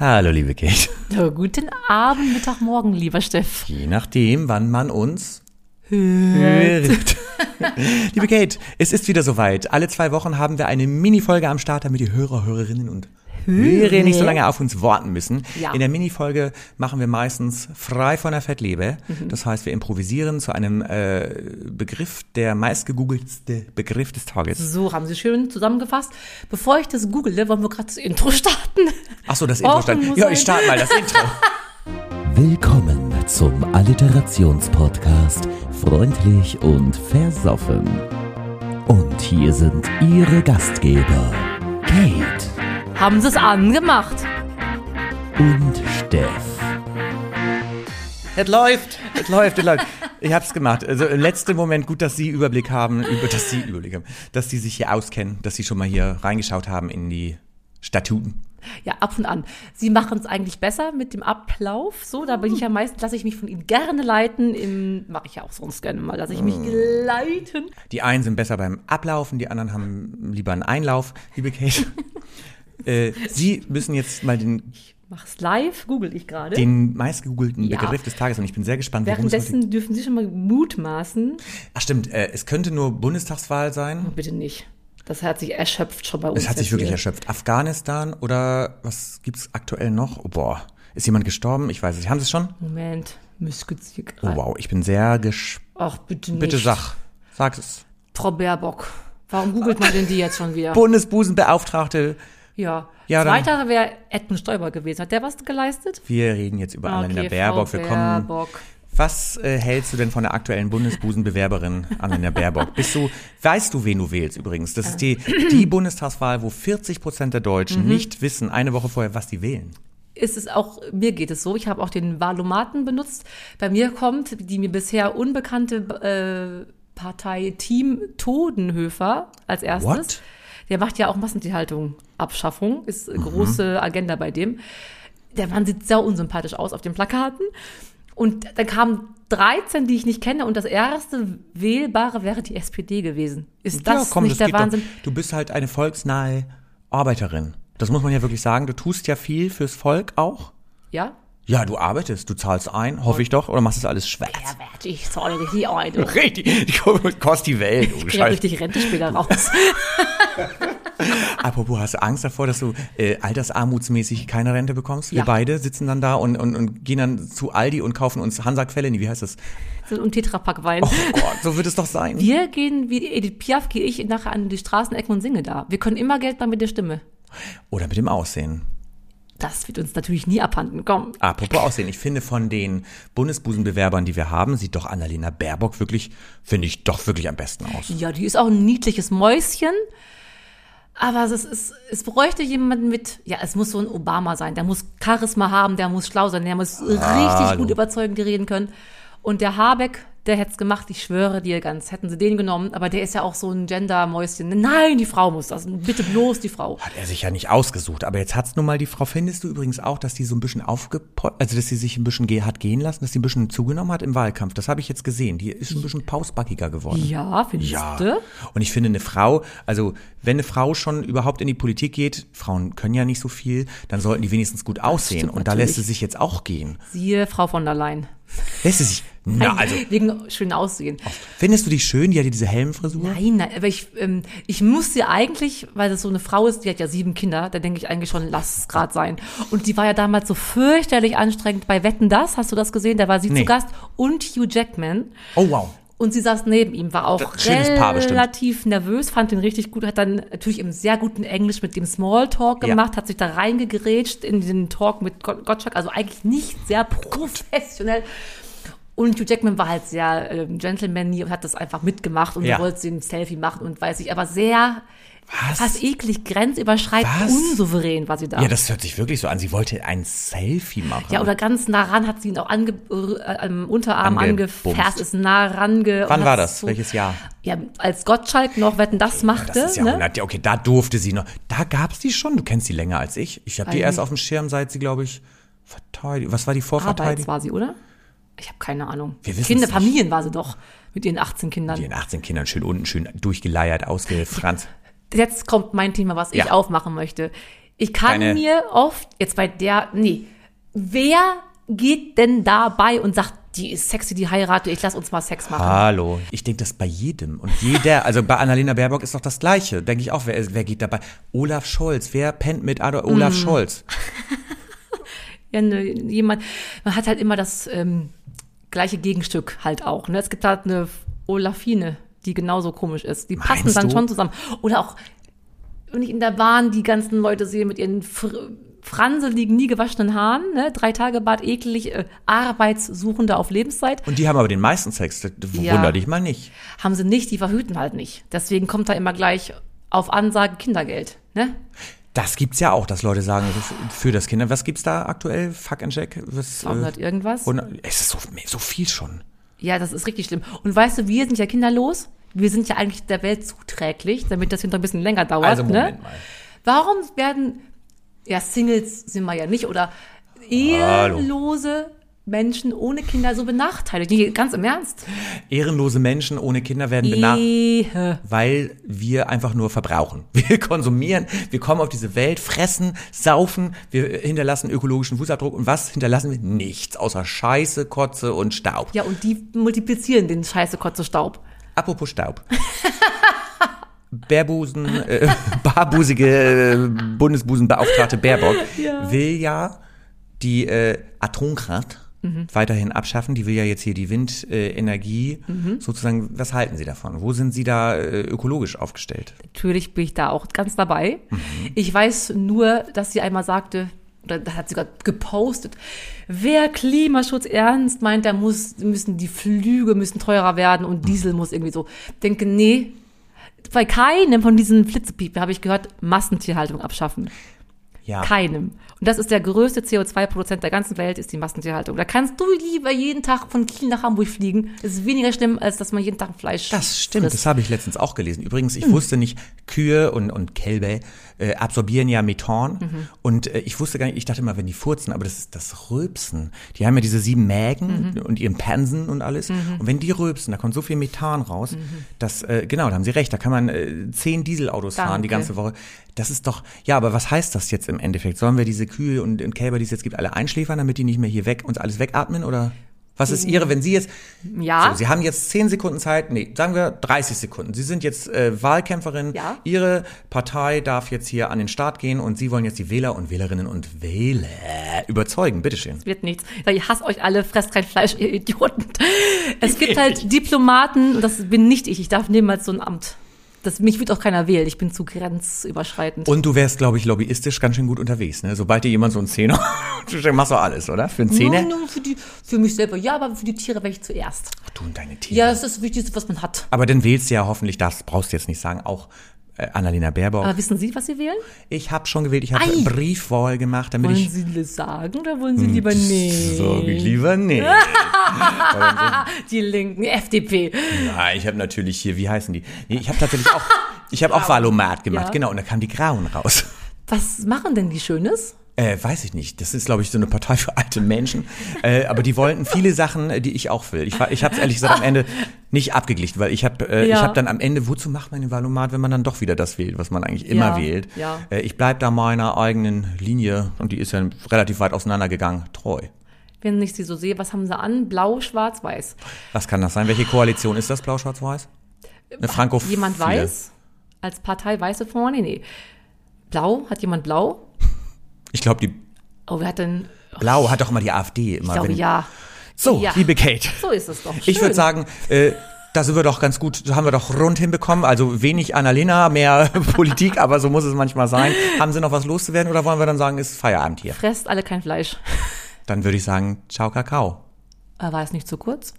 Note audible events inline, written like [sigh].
Hallo, liebe Kate. So, guten Abend, Mittag, Morgen, lieber Steff. Je nachdem, wann man uns hört. liebe Kate, es ist wieder soweit. Alle zwei Wochen haben wir eine Mini-Folge am Start, damit die Hörer, Hörerinnen und Hörer nicht so lange auf uns warten müssen. Ja. In der Mini-Folge machen wir meistens frei von der Fettleber. Das heißt, wir improvisieren zu einem äh, Begriff, der meistgegoogeltste Begriff des Tages. So, haben Sie schön zusammengefasst. Bevor ich das google, wollen wir gerade das Intro [laughs] starten. Ach so, das Intro muss Ja, ich starte mal das Intro. [laughs] Willkommen zum Alliterationspodcast Freundlich und Versoffen. Und hier sind Ihre Gastgeber, Kate Haben Sie es angemacht? und Steff. Es läuft, es läuft, es läuft. Ich hab's gemacht. Also im letzten Moment gut, dass Sie Überblick haben, über, dass Sie Überblick haben, dass Sie sich hier auskennen, dass Sie schon mal hier reingeschaut haben in die Statuten. Ja, ab und an. Sie machen es eigentlich besser mit dem Ablauf. So, da bin ich ja meistens, lasse ich mich von Ihnen gerne leiten. Mache ich ja auch sonst gerne mal, lasse ich mich leiten. Die einen sind besser beim Ablaufen, die anderen haben lieber einen Einlauf, liebe Kate. Äh, Sie müssen jetzt mal den, Mach's live, google ich gerade. den meistgegoogelten Ja. Begriff des Tages und ich bin sehr gespannt, worum es Währenddessen dürfen Sie schon mal mutmaßen. Ach stimmt, äh, es könnte nur Bundestagswahl sein. Bitte nicht. Das hat sich erschöpft schon bei uns. Es hat sich wirklich hier. erschöpft. Afghanistan oder was gibt's aktuell noch? Oh, boah, ist jemand gestorben? Ich weiß es. nicht. Haben Sie es schon? Moment, müsste Oh, wow, ich bin sehr gespannt. Ach, bitte nicht. Bitte sag, sag es. Frau Baerbock. Warum googelt man denn die jetzt schon wieder? Bundesbusenbeauftragte. Ja. Ja, Zweiter wäre Edmund Stoiber gewesen. Hat der was geleistet? Wir reden jetzt über Annalena Baerbock. Frau Wir kommen. Baerbock. Was äh, hältst du denn von der aktuellen Bundesbusenbewerberin [laughs] Annalena Baerbock? Bist du, weißt du, wen du wählst übrigens? Das ist die, [clears throat] die Bundestagswahl, wo 40 Prozent der Mhm. Deutschen nicht wissen, eine Woche vorher, was die wählen. Ist es auch, mir geht es so, ich habe auch den Wahlomaten benutzt. Bei mir kommt die mir bisher unbekannte äh, Partei Team Todenhöfer als erstes. What? Der macht ja auch Massentierhaltung, Abschaffung, ist eine große Agenda bei dem. Der Mann sieht sehr unsympathisch aus auf den Plakaten. Und dann kamen 13, die ich nicht kenne, und das erste wählbare wäre die SPD gewesen. Ist das nicht der geht Wahnsinn? Doch. Du bist halt eine volksnahe Arbeiterin. Das muss man ja wirklich sagen. Du tust ja viel fürs Volk auch. Ja? Ja, du arbeitest, du zahlst ein, hoffe ich doch, oder machst es alles schwarz? Ja, werde ich zahle richtig ein. du. Richtig, die kostet die Welt. [laughs] Ich kriege ja richtig Rente später raus. [laughs] Apropos, hast du Angst davor, dass du äh, altersarmutsmäßig keine Rente bekommst? Wir Ja. beide sitzen dann da und, und, und gehen dann zu Aldi und kaufen uns Hansa Quelle, nee, wie heißt das? und Tetrapack Wein. Oh Gott, so wird es doch sein. Wir gehen, wie Edith Piaf, gehe ich nachher an die Straßenecken und singe da. Wir können immer Geld machen mit der Stimme. Oder mit dem Aussehen. Das wird uns natürlich nie abhanden kommen. Apropos Aussehen, ich finde von den Bundesbusenbewerbern, die wir haben, sieht doch Annalena Baerbock wirklich, finde ich, doch wirklich am besten aus. Ja, die ist auch ein niedliches Mäuschen. Aber es, ist, es bräuchte jemanden mit, ja, es muss so ein Obama sein. Der muss Charisma haben, der muss schlau sein, der muss richtig gut überzeugend reden können. Und der Habeck, der hätte es gemacht, ich schwöre dir ganz, hätten sie den genommen. Aber der ist ja auch so ein Gender-Mäuschen. Nein, die Frau muss das. Bitte bloß die Frau. Hat er sich ja nicht ausgesucht, aber jetzt hat's nun mal die Frau. Findest du übrigens auch, dass die so ein bisschen aufgepollt, also dass sie sich ein bisschen hat gehen lassen, dass sie ein bisschen zugenommen hat im Wahlkampf? Das habe ich jetzt gesehen. Die ist ein bisschen pausbackiger geworden. Ja, findest Ja. du? Und ich finde eine Frau, also wenn eine Frau schon überhaupt in die Politik geht, Frauen können ja nicht so viel, dann sollten die wenigstens gut aussehen. stimmt Und da lässt sie sich jetzt auch gehen. Siehe Frau von der Leyen. Lässt sie sich, na also, Wegen schön aussehen. findest du die schön? Die hat ja diese Helmfrisur. Nein, nein, aber ich, ähm, ich muss sie eigentlich, weil das so eine Frau ist, die hat ja sieben Kinder, da denke ich eigentlich schon, lass es grad sein. Und die war ja damals so fürchterlich anstrengend bei Wetten das, hast du das gesehen? Da war sie Nee. zu Gast und Hugh Jackman. Oh wow. Und sie saß neben ihm, war auch relativ nervös, fand ihn richtig gut, hat dann natürlich im sehr guten Englisch mit dem Smalltalk Ja. gemacht, hat sich da reingegrätscht in den Talk mit Gott- Gottschalk, also eigentlich nicht sehr professionell. Und Hugh Jackman war halt sehr ähm, gentlemanly und hat das einfach mitgemacht und Ja. wollte sie ein Selfie machen und weiß ich, aber sehr Was? fast eklig, grenzüberschreitend, Was? unsouverän war sie da. Ja, das hört sich wirklich so an. Sie wollte ein Selfie machen. Ja, oder ganz nah ran hat sie ihn auch ange, äh, am Unterarm angefasst, ist nah range. Wann war das? so- Welches Jahr? Ja, als Gottschalk noch Wetten, das machte. Das ist ja ne? 100 Jahre. Okay, da durfte sie noch. Da gab's die schon. Du kennst sie länger als ich. Ich habe die erst auf dem Schirm, seit sie, glaube ich, verteidigt. Was war die Arbeits Vorverteidigung? war sie, oder? Ich habe keine Ahnung. Wir Kinder, nicht. Familien war sie doch mit ihren 18 Kindern. Die in 18 Kindern schön unten, schön durchgeleiert, ausgefranst. [laughs] Jetzt kommt mein Thema, was ich Ja. aufmachen möchte. Ich kann Deine- mir oft, jetzt bei der, nee, wer geht denn dabei und sagt, die ist sexy, die heirate, ich lass uns mal Sex machen. Hallo. Ich denke das bei jedem. Und jeder, [laughs] also bei Annalena Baerbock ist doch das Gleiche. Denke ich auch, wer, wer geht dabei? Olaf Scholz. Wer pennt mit Adolf Olaf Mhm. Scholz? [laughs] Ja, ne, jemand, man hat halt immer das ähm, gleiche Gegenstück halt auch. Ne? Es gibt halt eine Olafine, die genauso komisch ist. Die passen Meinst dann du? schon zusammen. Oder auch, wenn ich in der Bahn die ganzen Leute sehe mit ihren fr franseligen, nie gewaschenen Haaren, ne? drei Tage Bad, eklig, äh, Arbeitssuchende auf Lebenszeit, Und die haben aber den meisten Sex. Das Ja. Wunder dich mal nicht. haben sie nicht, die verhüten halt nicht. Deswegen kommt da immer gleich auf Ansage Kindergeld. Ne? Das gibt's ja auch, dass Leute sagen, für das Kinder. Was gibt's da aktuell? Fuck and Check? Was, 200 äh, irgendwas. 100 es ist so, so viel schon. Ja, das ist richtig schlimm. Und weißt du, wir sind ja kinderlos. Wir sind ja eigentlich der Welt zuträglich, damit das hinter ein bisschen länger dauert. Also Moment ne? mal. Warum werden, ja, Singles sind wir ja nicht, oder ehelose Menschen ohne Kinder so benachteiligt? Nee, ganz im Ernst. Ehrenlose Menschen ohne Kinder werden benachteiligt. Weil wir einfach nur verbrauchen. [laughs] Wir konsumieren, wir kommen auf diese Welt, fressen, saufen, wir hinterlassen ökologischen Fußabdruck und was hinterlassen wir? Nichts, außer Scheiße, Kotze und Staub. Ja, und die multiplizieren den scheiße Kotze Staub. Apropos Staub. [laughs] Bärbusen, äh, [laughs] barbusige äh, Bundesbusenbeauftragte Baerbock will ja die äh, Atomkraft weiterhin abschaffen. Die will ja jetzt hier die Windenergie sozusagen. Was halten Sie davon? Wo sind Sie da äh, ökologisch aufgestellt? Natürlich bin ich da auch ganz dabei. Ich weiß nur, dass sie einmal sagte, oder da hat sie sogar gepostet, wer Klimaschutz ernst meint, der muss, müssen die Flüge müssen teurer werden und Diesel muss irgendwie so. Denke, nee, bei keinem von diesen Flitzepiepen habe ich gehört, Massentierhaltung abschaffen. Ja. Keinem. Und das ist der größte CO2-Produzent der ganzen Welt, ist die Massentierhaltung. Da kannst du lieber jeden Tag von Kiel nach Hamburg fliegen. Das ist weniger schlimm, als dass man jeden Tag Fleisch Das stimmt, frisst. das habe ich letztens auch gelesen. Übrigens, Hm. ich wusste nicht, Kühe und, und Kälber äh, absorbieren ja Methan. Mhm. Und äh, ich wusste gar nicht, ich dachte immer, wenn die furzen, aber das ist das Rülpsen. Die haben ja diese sieben Mägen Mhm. und ihren Pansen und alles. Und wenn die rülpsen, da kommt so viel Methan raus, dass, äh, genau, da haben sie recht, da kann man äh, zehn Dieselautos fahren die Danke. ganze Woche. Das ist doch, ja, aber was heißt das jetzt im Endeffekt? Sollen wir diese Kühe und, und Kälber, die es jetzt gibt, alle einschläfern, damit die nicht mehr hier weg, uns alles wegatmen? Oder was ist Ihre, wenn Sie jetzt, Ja. so, Sie haben jetzt 10 Sekunden Zeit, nee, sagen wir 30 Sekunden. Sie sind jetzt äh, Wahlkämpferin. Ja. Ihre Partei darf jetzt hier an den Start gehen und Sie wollen jetzt die Wähler und Wählerinnen und Wähler überzeugen. Bitteschön. wird nichts. Ich hasse euch alle, fresst kein Fleisch, ihr Idioten. Es gibt halt [laughs] Diplomaten, und das bin nicht ich. Ich darf niemals so ein Amt. Das, mich wird auch keiner wählen. Ich bin zu grenzüberschreitend. Und du wärst, glaube ich, lobbyistisch ganz schön gut unterwegs. Ne? Sobald dir jemand so einen Zehner, [laughs] du machst doch alles, oder? Für einen Zehner? Nur, nur für, die, für mich selber. Ja, aber für die Tiere wäre ich zuerst. Ach, du und deine Tiere. Ja, das ist das Wichtigste, was man hat. Aber dann wählst du ja hoffentlich, das brauchst du jetzt nicht sagen, auch Annalena Baerbock. Aber wissen Sie, was Sie wählen? ich habe schon gewählt, ich habe. Briefwahl gemacht, damit Wollen ich... Sie das sagen oder wollen Sie lieber nee? Sag ich lieber nee. [laughs] Die Linken, FDP. Ja, ich habe natürlich hier, wie heißen die? Nee, ich habe tatsächlich auch, ich habe auch Valomat gemacht, Ja. genau, und da kamen die Grauen raus. Was machen denn die Schönes? Äh, weiß ich nicht. Das ist, glaube ich, so eine Partei für alte Menschen. Äh, aber die wollten viele Sachen, äh, die ich auch will. Ich, ich habe es ehrlich gesagt am Ende nicht abgeglichen, weil ich habe äh, Ja. ich hab dann am Ende, wozu macht man den Valomat, wenn man dann doch wieder das wählt, was man eigentlich immer Ja, wählt? ja. Äh, ich bleib da meiner eigenen Linie und die ist ja relativ weit auseinandergegangen, treu. Wenn ich sie so sehe, was haben sie an? Blau, schwarz, weiß. Was kann das sein? Welche Koalition ist das, Blau-Schwarz-Weiß? Eine franco Jemand weiß? Als Partei weiße vorne? Nee. Blau? Hat jemand blau? Ich glaube, die Oh, wer hat denn. Blau hat doch immer die AfD immer. Ich glaube, wenn- ja. So, Ja. liebe Kate. So ist es doch. Ich würde Schön. sagen, äh, da sind wir doch ganz gut, haben wir doch rund hinbekommen. Also wenig Annalena, mehr [laughs] Politik, aber so muss es manchmal sein. Haben Sie noch was loszuwerden oder wollen wir dann sagen, ist Feierabend hier? Fresst alle kein Fleisch. Dann würde ich sagen, ciao Kakao. Äh, War es nicht zu kurz?